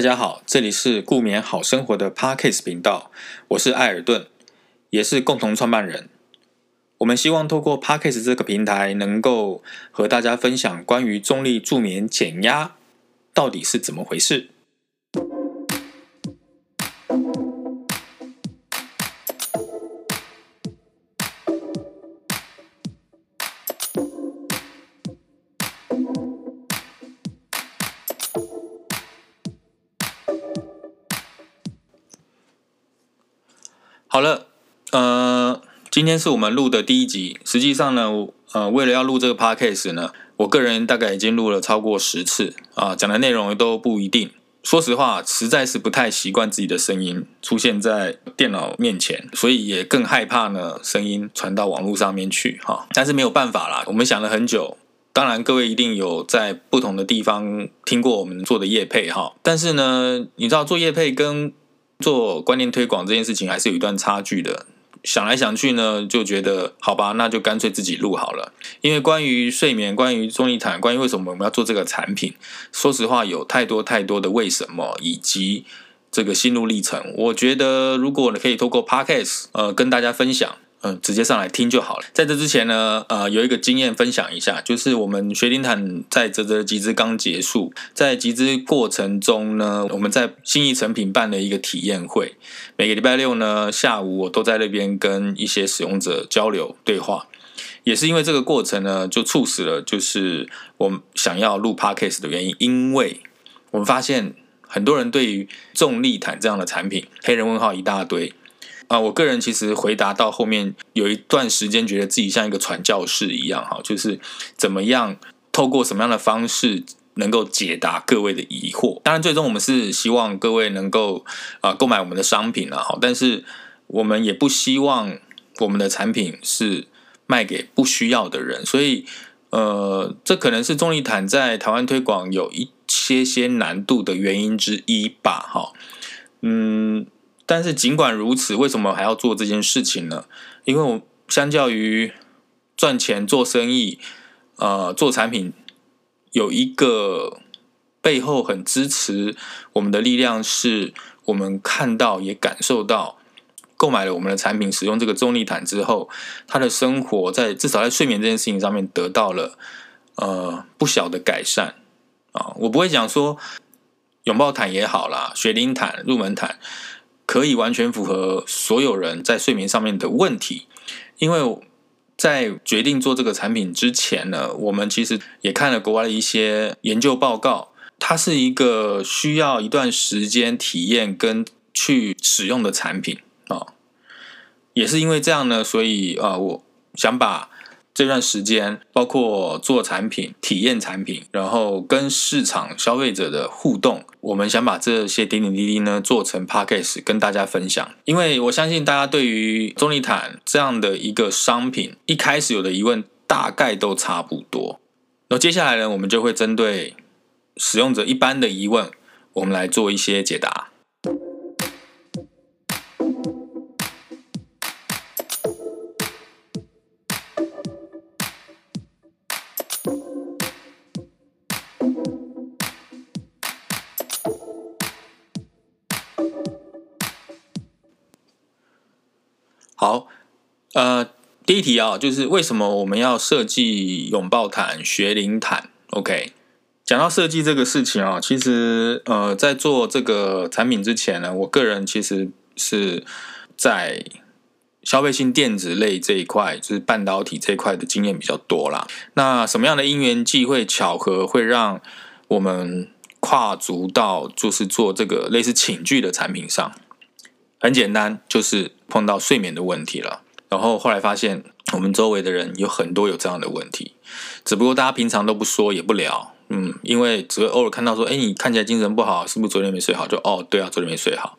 大家好，这里是顾眠好生活的 Parkes 频道，我是艾尔顿，也是共同创办人。我们希望透过 Parkes 这个平台，能够和大家分享关于重力助眠减压到底是怎么回事。好了，呃，今天是我们录的第一集。实际上呢，呃，为了要录这个 podcast 呢，我个人大概已经录了超过十次啊，讲的内容都不一定。说实话，实在是不太习惯自己的声音出现在电脑面前，所以也更害怕呢，声音传到网络上面去哈。但是没有办法啦，我们想了很久。当然，各位一定有在不同的地方听过我们做的业配哈。但是呢，你知道做业配跟做观念推广这件事情还是有一段差距的。想来想去呢，就觉得好吧，那就干脆自己录好了。因为关于睡眠、关于中医谈、关于为什么我们要做这个产品，说实话有太多太多的为什么以及这个心路历程。我觉得如果你可以透过 Podcast 呃跟大家分享。嗯，直接上来听就好了。在这之前呢，呃，有一个经验分享一下，就是我们学林坦在泽泽集资刚结束，在集资过程中呢，我们在新义成品办了一个体验会。每个礼拜六呢下午，我都在那边跟一些使用者交流对话。也是因为这个过程呢，就促使了就是我们想要录 podcast 的原因，因为我们发现很多人对于重力毯这样的产品，黑人问号一大堆。啊，我个人其实回答到后面有一段时间，觉得自己像一个传教士一样，哈，就是怎么样透过什么样的方式能够解答各位的疑惑。当然，最终我们是希望各位能够啊购买我们的商品啊，哈，但是我们也不希望我们的产品是卖给不需要的人。所以，呃，这可能是中立毯在台湾推广有一些些难度的原因之一吧，哈，嗯。但是尽管如此，为什么还要做这件事情呢？因为我相较于赚钱做生意，呃，做产品有一个背后很支持我们的力量，是我们看到也感受到，购买了我们的产品，使用这个重力毯之后，他的生活在至少在睡眠这件事情上面得到了呃不小的改善啊。我不会讲说拥抱毯也好啦，雪林毯、入门毯。可以完全符合所有人在睡眠上面的问题，因为在决定做这个产品之前呢，我们其实也看了国外的一些研究报告，它是一个需要一段时间体验跟去使用的产品啊，也是因为这样呢，所以啊，我想把。这段时间，包括做产品、体验产品，然后跟市场消费者的互动，我们想把这些点点滴滴呢做成 p a c k a g e 跟大家分享。因为我相信大家对于中立毯这样的一个商品，一开始有的疑问大概都差不多。那接下来呢，我们就会针对使用者一般的疑问，我们来做一些解答。好，呃，第一题啊，就是为什么我们要设计拥抱毯、学龄毯？OK，讲到设计这个事情啊，其实呃，在做这个产品之前呢，我个人其实是在消费性电子类这一块，就是半导体这一块的经验比较多啦。那什么样的因缘际会巧合，会让我们跨足到就是做这个类似寝具的产品上？很简单，就是碰到睡眠的问题了。然后后来发现，我们周围的人有很多有这样的问题，只不过大家平常都不说也不聊，嗯，因为只会偶尔看到说，哎，你看起来精神不好，是不是昨天没睡好？就哦，对啊，昨天没睡好。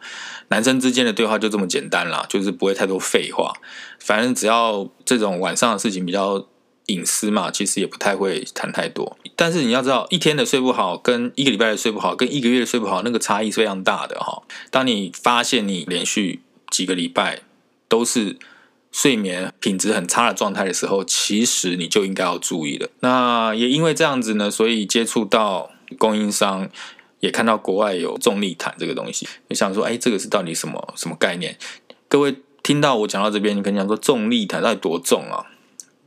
男生之间的对话就这么简单啦，就是不会太多废话，反正只要这种晚上的事情比较。隐私嘛，其实也不太会谈太多。但是你要知道，一天的睡不好，跟一个礼拜的睡不好，跟一个月的睡不好，那个差异是非常大的哈。当你发现你连续几个礼拜都是睡眠品质很差的状态的时候，其实你就应该要注意了。那也因为这样子呢，所以接触到供应商，也看到国外有重力毯这个东西，就想说，哎，这个是到底什么什么概念？各位听到我讲到这边，你可能想说，重力毯到底多重啊？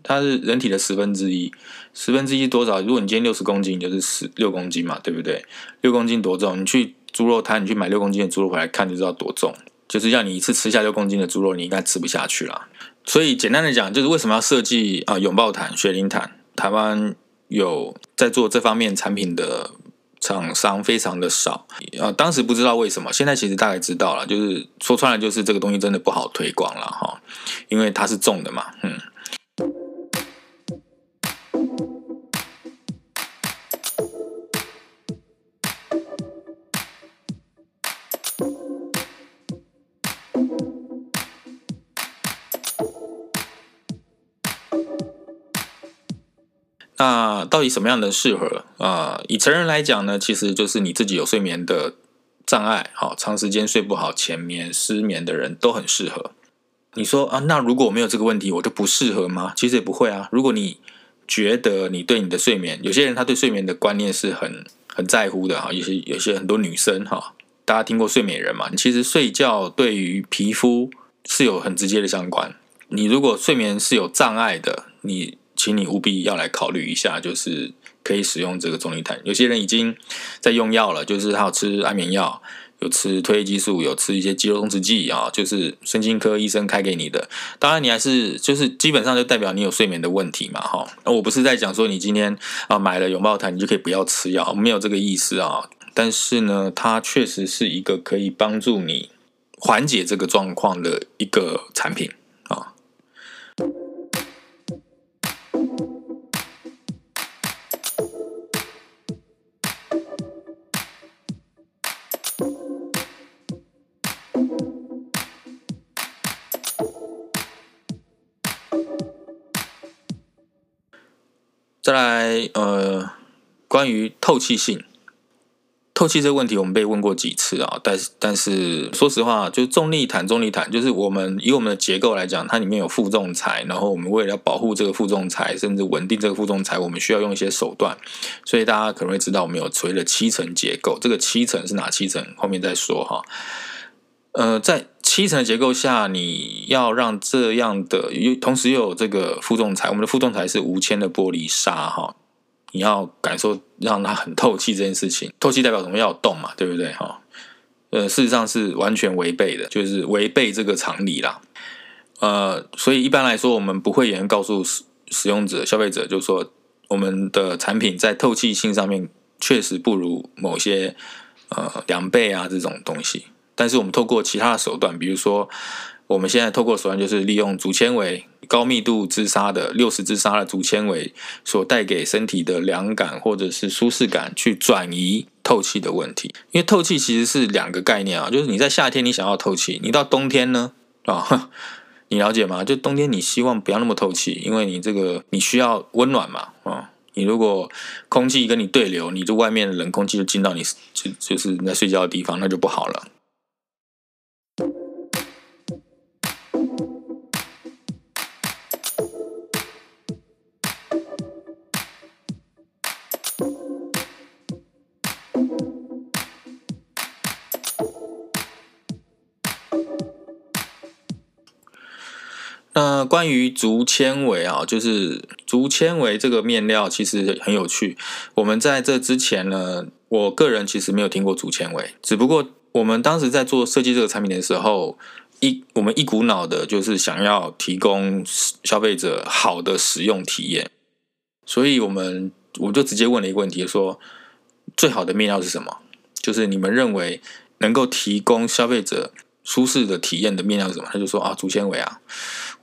它是人体的十分之一，十分之一多少？如果你今天六十公斤，就是十六公斤嘛，对不对？六公斤多重？你去猪肉摊，你去买六公斤的猪肉回来看，就知道多重。就是要你一次吃下六公斤的猪肉，你应该吃不下去了。所以简单的讲，就是为什么要设计啊拥抱毯、雪林毯？台湾有在做这方面产品的厂商非常的少啊。当时不知道为什么，现在其实大概知道了。就是说穿了，就是这个东西真的不好推广了哈，因为它是重的嘛，嗯。那到底什么样的适合啊？以成人来讲呢，其实就是你自己有睡眠的障碍，好，长时间睡不好、浅眠、失眠的人都很适合。你说啊，那如果我没有这个问题，我就不适合吗？其实也不会啊。如果你觉得你对你的睡眠，有些人他对睡眠的观念是很很在乎的哈，有些有些很多女生哈，大家听过睡美人嘛？其实睡觉对于皮肤是有很直接的相关。你如果睡眠是有障碍的，你。请你务必要来考虑一下，就是可以使用这个重力毯。有些人已经在用药了，就是他有吃安眠药，有吃褪黑激素，有吃一些肌肉松弛剂啊，就是神经科医生开给你的。当然，你还是就是基本上就代表你有睡眠的问题嘛，哈。我不是在讲说你今天啊买了拥抱毯，你就可以不要吃药，没有这个意思啊。但是呢，它确实是一个可以帮助你缓解这个状况的一个产品。再来，呃，关于透气性，透气这个问题，我们被问过几次啊？但是，但是说实话，就是重力毯，重力毯就是我们以我们的结构来讲，它里面有负重材，然后我们为了保护这个负重材，甚至稳定这个负重材，我们需要用一些手段。所以大家可能会知道，我们有所谓的七层结构。这个七层是哪七层？后面再说哈。呃，在七层的结构下，你要让这样的，又同时又有这个负重材，我们的负重材是无铅的玻璃砂哈，你要感受让它很透气这件事情，透气代表什么？要动嘛，对不对哈？呃，事实上是完全违背的，就是违背这个常理啦。呃，所以一般来说，我们不会有人告诉使使用者、消费者，就是说我们的产品在透气性上面确实不如某些呃两倍啊这种东西。但是我们透过其他的手段，比如说我们现在透过手段，就是利用竹纤维高密度织纱的六十织纱的竹纤维所带给身体的凉感或者是舒适感，去转移透气的问题。因为透气其实是两个概念啊，就是你在夏天你想要透气，你到冬天呢啊，你了解吗？就冬天你希望不要那么透气，因为你这个你需要温暖嘛啊。你如果空气跟你对流，你这外面的冷空气就进到你就就是你在睡觉的地方，那就不好了。关于竹纤维啊，就是竹纤维这个面料其实很有趣。我们在这之前呢，我个人其实没有听过竹纤维，只不过我们当时在做设计这个产品的时候，一我们一股脑的就是想要提供消费者好的使用体验，所以我们我就直接问了一个问题，说最好的面料是什么？就是你们认为能够提供消费者舒适的体验的面料是什么？他就说啊，竹纤维啊。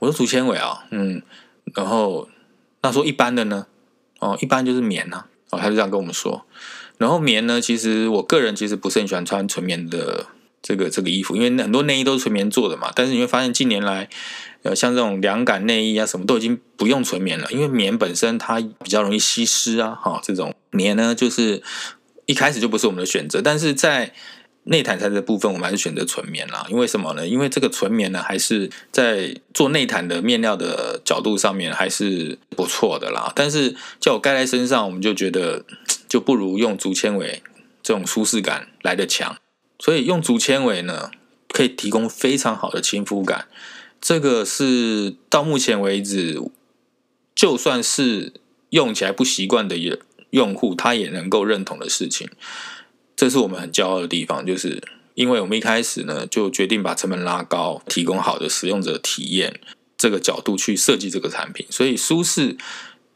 我说竹纤维啊，嗯，然后那说一般的呢，哦，一般就是棉呐，哦，他就这样跟我们说。然后棉呢，其实我个人其实不是很喜欢穿纯棉的这个这个衣服，因为很多内衣都是纯棉做的嘛。但是你会发现近年来，呃，像这种凉感内衣啊，什么都已经不用纯棉了，因为棉本身它比较容易吸湿啊，哈，这种棉呢，就是一开始就不是我们的选择，但是在内毯材的部分，我们还是选择纯棉啦。因为什么呢？因为这个纯棉呢，还是在做内毯的面料的角度上面还是不错的啦。但是叫我盖在身上，我们就觉得就不如用竹纤维这种舒适感来的强。所以用竹纤维呢，可以提供非常好的亲肤感。这个是到目前为止，就算是用起来不习惯的用户，他也能够认同的事情。这是我们很骄傲的地方，就是因为我们一开始呢就决定把成本拉高，提供好的使用者体验这个角度去设计这个产品，所以舒适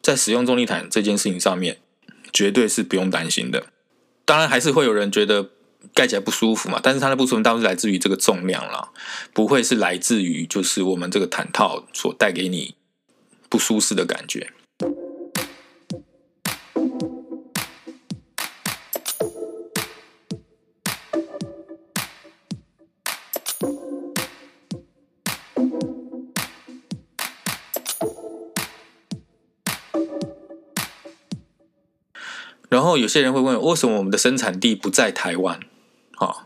在使用重力毯这件事情上面，绝对是不用担心的。当然还是会有人觉得盖起来不舒服嘛，但是它的不舒服都是来自于这个重量啦，不会是来自于就是我们这个毯套所带给你不舒适的感觉。然后有些人会问，为什么我们的生产地不在台湾？啊，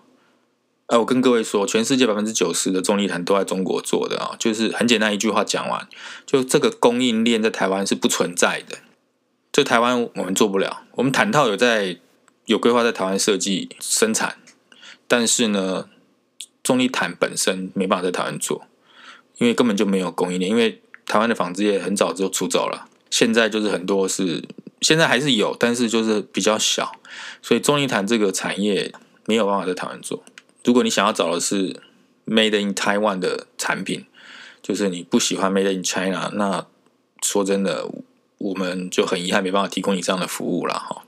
哎，我跟各位说，全世界百分之九十的重力毯都在中国做的啊，就是很简单一句话讲完，就这个供应链在台湾是不存在的，这台湾我们做不了。我们毯套有在有规划在台湾设计生产，但是呢，重力毯本身没办法在台湾做，因为根本就没有供应链，因为台湾的纺织业很早就出走了，现在就是很多是。现在还是有，但是就是比较小，所以中立谈这个产业没有办法在台湾做。如果你想要找的是 Made in Taiwan 的产品，就是你不喜欢 Made in China，那说真的，我们就很遗憾没办法提供你这样的服务了哈。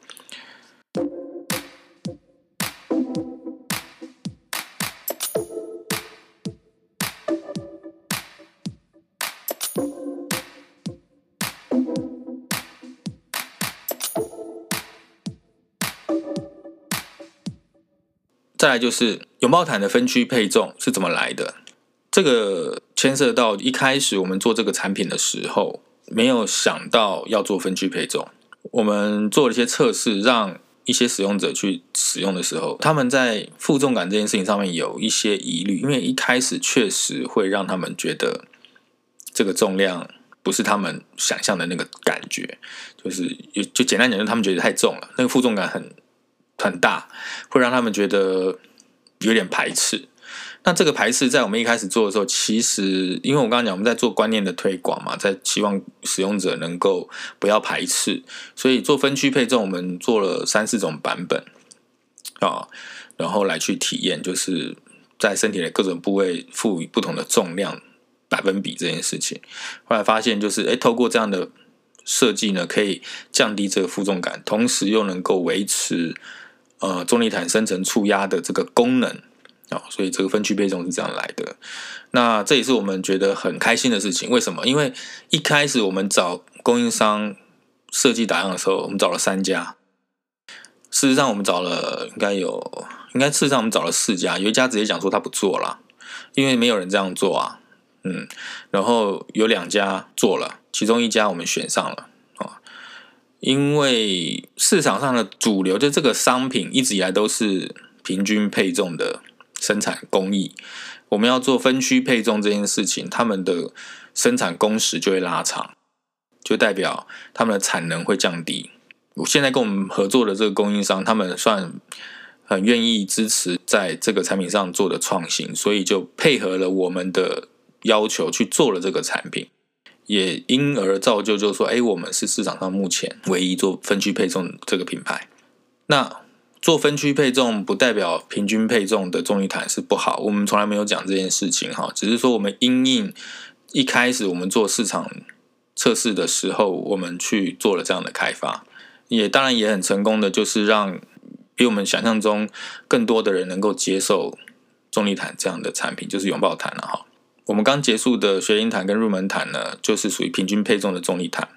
再来就是拥抱毯的分区配重是怎么来的？这个牵涉到一开始我们做这个产品的时候，没有想到要做分区配重。我们做了一些测试，让一些使用者去使用的时候，他们在负重感这件事情上面有一些疑虑，因为一开始确实会让他们觉得这个重量不是他们想象的那个感觉，就是就简单讲，就他们觉得太重了，那个负重感很。很大，会让他们觉得有点排斥。那这个排斥在我们一开始做的时候，其实因为我刚刚讲我们在做观念的推广嘛，在希望使用者能够不要排斥，所以做分区配重，我们做了三四种版本啊，然后来去体验，就是在身体的各种部位赋予不同的重量百分比这件事情。后来发现，就是哎，透过这样的设计呢，可以降低这个负重感，同时又能够维持。呃，重力毯生成触压的这个功能啊，所以这个分区配重是这样来的。那这也是我们觉得很开心的事情。为什么？因为一开始我们找供应商设计打样的时候，我们找了三家。事实上，我们找了应该有，应该事实上我们找了四家，有一家直接讲说他不做了，因为没有人这样做啊。嗯，然后有两家做了，其中一家我们选上了。因为市场上的主流就这个商品一直以来都是平均配重的生产工艺，我们要做分区配重这件事情，他们的生产工时就会拉长，就代表他们的产能会降低。我现在跟我们合作的这个供应商，他们算很愿意支持在这个产品上做的创新，所以就配合了我们的要求去做了这个产品。也因而造就，就是说，哎，我们是市场上目前唯一做分区配重这个品牌。那做分区配重不代表平均配重的重力毯是不好，我们从来没有讲这件事情哈。只是说，我们因应一开始我们做市场测试的时候，我们去做了这样的开发，也当然也很成功的，就是让比我们想象中更多的人能够接受重力毯这样的产品，就是拥抱毯了哈。我们刚结束的学音毯跟入门毯呢，就是属于平均配重的重力毯。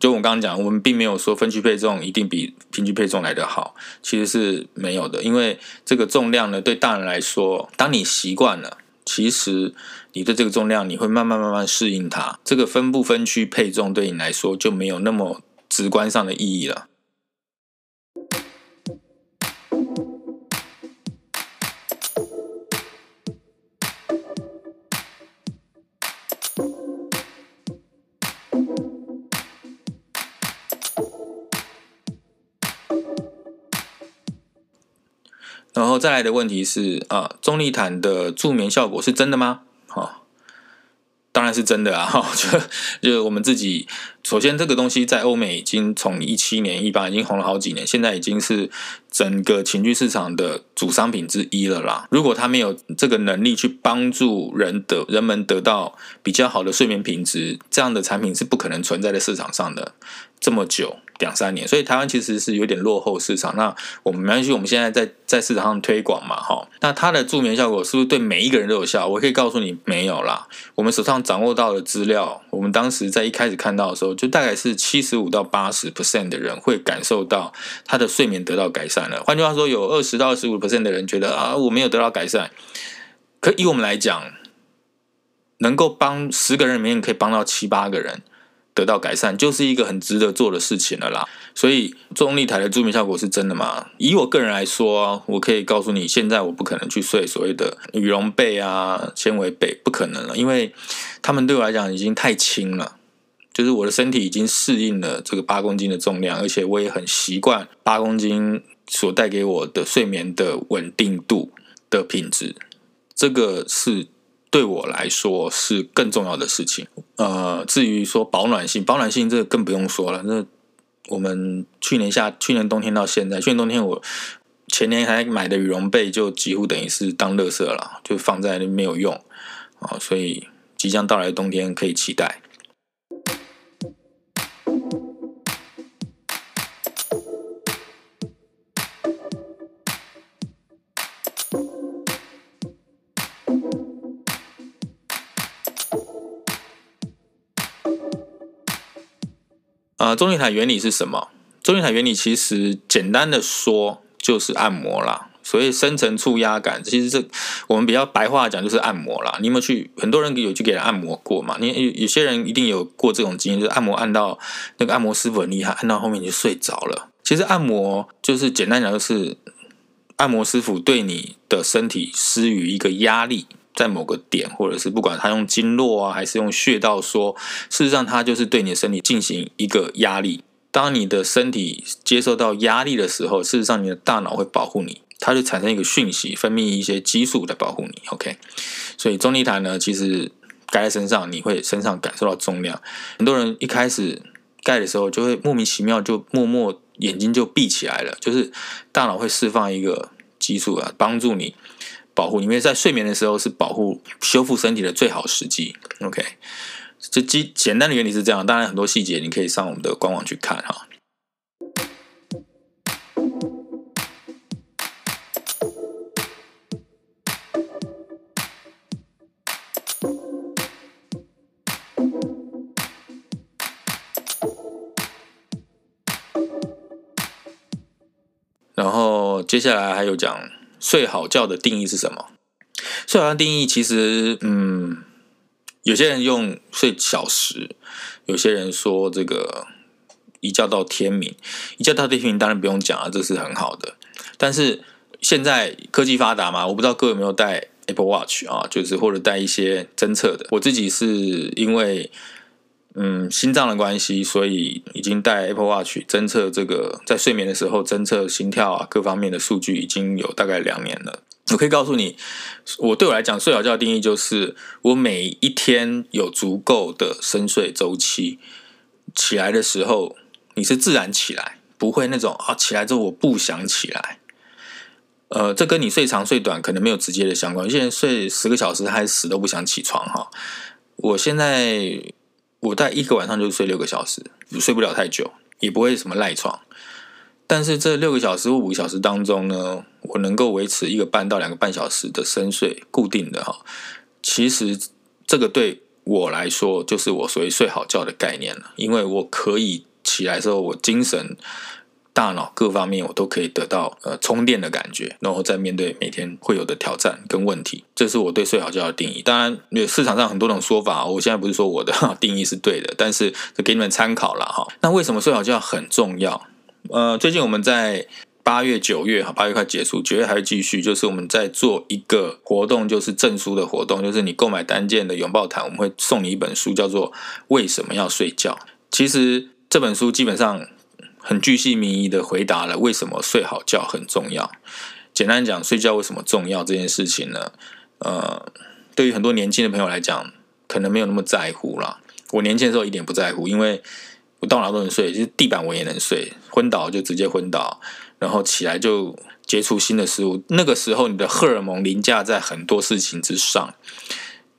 就我刚刚讲，我们并没有说分区配重一定比平均配重来得好，其实是没有的。因为这个重量呢，对大人来说，当你习惯了，其实你对这个重量你会慢慢慢慢适应它。这个分不分区配重对你来说就没有那么直观上的意义了。然后再来的问题是啊，中立毯的助眠效果是真的吗？好。当然是真的啊！哈，就就我们自己，首先这个东西在欧美已经从一七年、一八已经红了好几年，现在已经是整个情绪市场的主商品之一了啦。如果它没有这个能力去帮助人得人们得到比较好的睡眠品质，这样的产品是不可能存在在市场上的这么久。两三年，所以台湾其实是有点落后市场。那我们没关系，我们现在在在市场上推广嘛，哈。那它的助眠效果是不是对每一个人都有效？我可以告诉你，没有啦。我们手上掌握到的资料，我们当时在一开始看到的时候，就大概是七十五到八十 percent 的人会感受到他的睡眠得到改善了。换句话说，有二十到二十五 percent 的人觉得啊，我没有得到改善。可以我们来讲，能够帮十个人里面可以帮到七八个人。得到改善就是一个很值得做的事情了啦。所以重力台的助眠效果是真的吗？以我个人来说，我可以告诉你，现在我不可能去睡所谓的羽绒被啊、纤维被，不可能了，因为他们对我来讲已经太轻了。就是我的身体已经适应了这个八公斤的重量，而且我也很习惯八公斤所带给我的睡眠的稳定度的品质。这个是。对我来说是更重要的事情。呃，至于说保暖性，保暖性这个更不用说了。那我们去年夏、去年冬天到现在，去年冬天我前年还买的羽绒被就几乎等于是当垃圾了，就放在那没有用啊。所以即将到来的冬天可以期待。中立台原理是什么？中立台原理其实简单的说就是按摩啦。所以深层触压感，其实这我们比较白话讲就是按摩啦。你有没有去？很多人有去给人按摩过嘛？你有有些人一定有过这种经验，就是按摩按到那个按摩师傅很厉害，按到后面你就睡着了。其实按摩就是简单讲，就是按摩师傅对你的身体施予一个压力。在某个点，或者是不管他用经络啊，还是用穴道说，事实上他就是对你的身体进行一个压力。当你的身体接受到压力的时候，事实上你的大脑会保护你，它就产生一个讯息，分泌一些激素来保护你。OK，所以中立台呢，其实盖在身上，你会身上感受到重量。很多人一开始盖的时候，就会莫名其妙就默默眼睛就闭起来了，就是大脑会释放一个激素啊，帮助你。保护，因为在睡眠的时候是保护、修复身体的最好时机。OK，这基简单的原理是这样，当然很多细节你可以上我们的官网去看哈。然后接下来还有讲。睡好觉的定义是什么？睡好觉的定义其实，嗯，有些人用睡小时，有些人说这个一觉到天明，一觉到天明当然不用讲啊，这是很好的。但是现在科技发达嘛，我不知道各位有没有带 Apple Watch 啊，就是或者带一些侦测的。我自己是因为。嗯，心脏的关系，所以已经带 Apple Watch 侦测这个在睡眠的时候侦测心跳啊各方面的数据，已经有大概两年了。我可以告诉你，我对我来讲睡好觉的定义就是我每一天有足够的深睡周期，起来的时候你是自然起来，不会那种啊起来之后我不想起来。呃，这跟你睡长睡短可能没有直接的相关。有些人睡十个小时还死都不想起床哈。我现在。我大概一个晚上就睡六个小时，睡不了太久，也不会什么赖床。但是这六个小时或五个小时当中呢，我能够维持一个半到两个半小时的深睡，固定的哈。其实这个对我来说，就是我所谓睡好觉的概念了，因为我可以起来之后，我精神。大脑各方面我都可以得到呃充电的感觉，然后再面对每天会有的挑战跟问题，这是我对睡好觉的定义。当然，市场上很多种说法，我现在不是说我的 定义是对的，但是给你们参考了哈。那为什么睡好觉很重要？呃，最近我们在八月、九月哈，八月快结束，九月还会继续，就是我们在做一个活动，就是证书的活动，就是你购买单件的拥抱毯，我们会送你一本书，叫做《为什么要睡觉》。其实这本书基本上。很具细民意的回答了为什么睡好觉很重要。简单讲，睡觉为什么重要这件事情呢？呃，对于很多年轻的朋友来讲，可能没有那么在乎啦。我年轻的时候一点不在乎，因为我到哪都能睡，就是地板我也能睡，昏倒就直接昏倒，然后起来就接触新的事物。那个时候，你的荷尔蒙凌驾在很多事情之上，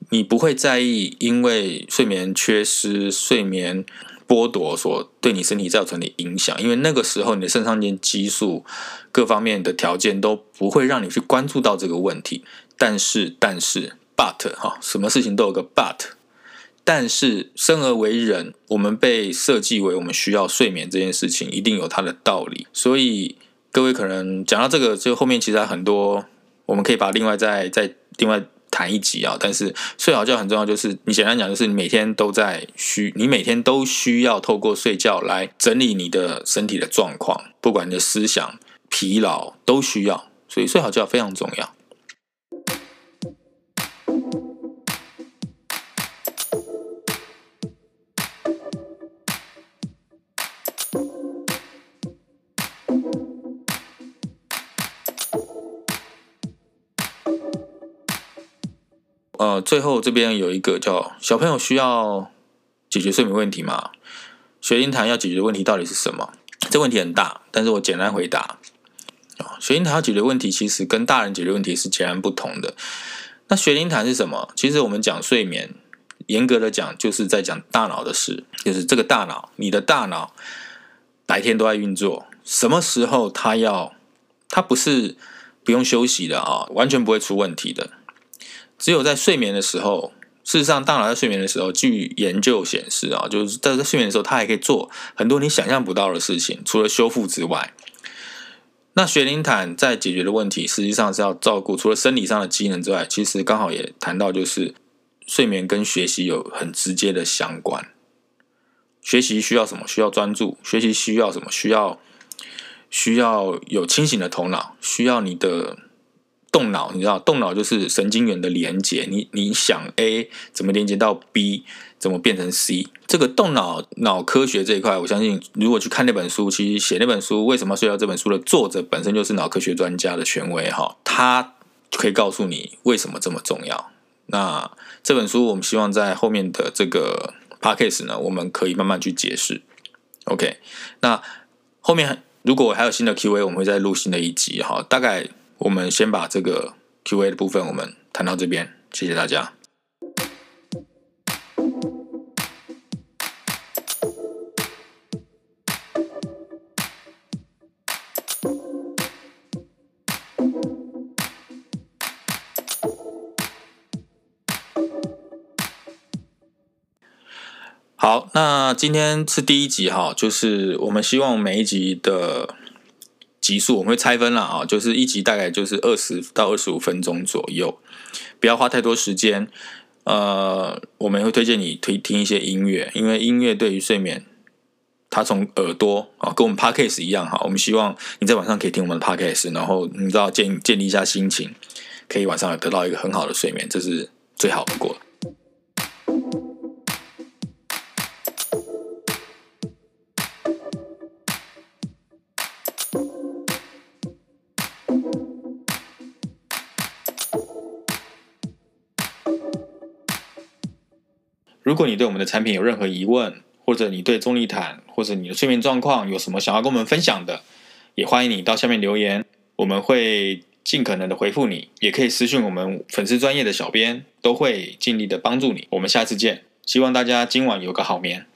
你不会在意因为睡眠缺失、睡眠剥夺所对你身体造成的影响，因为那个时候你的肾上腺激素各方面的条件都不会让你去关注到这个问题。但是，但是，but 哈，什么事情都有个 but。但是生而为人，我们被设计为我们需要睡眠这件事情，一定有它的道理。所以各位可能讲到这个，就后面其实还很多，我们可以把另外再再另外谈一集啊。但是睡好觉很重要，就是你简单讲，就是你每天都在需，你每天都需要透过睡觉来整理你的身体的状况，不管你的思想疲劳都需要，所以睡好觉非常重要。呃，最后这边有一个叫小朋友需要解决睡眠问题吗？学龄谈要解决的问题到底是什么？这问题很大，但是我简单回答。啊，学龄谈要解决问题，其实跟大人解决问题是截然不同的。那学龄谈是什么？其实我们讲睡眠，严格的讲，就是在讲大脑的事，就是这个大脑，你的大脑白天都在运作，什么时候它要，它不是不用休息的啊，完全不会出问题的。只有在睡眠的时候，事实上，大脑在睡眠的时候，据研究显示啊，就是在在睡眠的时候，它还可以做很多你想象不到的事情，除了修复之外。那雪灵坦在解决的问题，实际上是要照顾除了生理上的机能之外，其实刚好也谈到，就是睡眠跟学习有很直接的相关。学习需要什么？需要专注。学习需要什么？需要需要有清醒的头脑，需要你的。动脑，你知道，动脑就是神经元的连接。你你想 A 怎么连接到 B，怎么变成 C？这个动脑脑科学这一块，我相信如果去看那本书，其实写那本书为什么睡觉这本书的作者本身就是脑科学专家的权威哈，他可以告诉你为什么这么重要。那这本书我们希望在后面的这个 p a c k a g e 呢，我们可以慢慢去解释。OK，那后面如果还有新的 Q&A，我们会再录新的一集哈，大概。我们先把这个 Q&A 的部分我们谈到这边，谢谢大家。好，那今天是第一集哈，就是我们希望每一集的。集数我们会拆分了啊，就是一集大概就是二十到二十五分钟左右，不要花太多时间。呃，我们会推荐你推听一些音乐，因为音乐对于睡眠，它从耳朵啊，跟我们 podcast 一样哈。我们希望你在晚上可以听我们的 podcast，然后你知道建建立一下心情，可以晚上得到一个很好的睡眠，这是最好的过。如果你对我们的产品有任何疑问，或者你对中立毯或者你的睡眠状况有什么想要跟我们分享的，也欢迎你到下面留言，我们会尽可能的回复你，也可以私信我们粉丝专业的小编，都会尽力的帮助你。我们下次见，希望大家今晚有个好眠。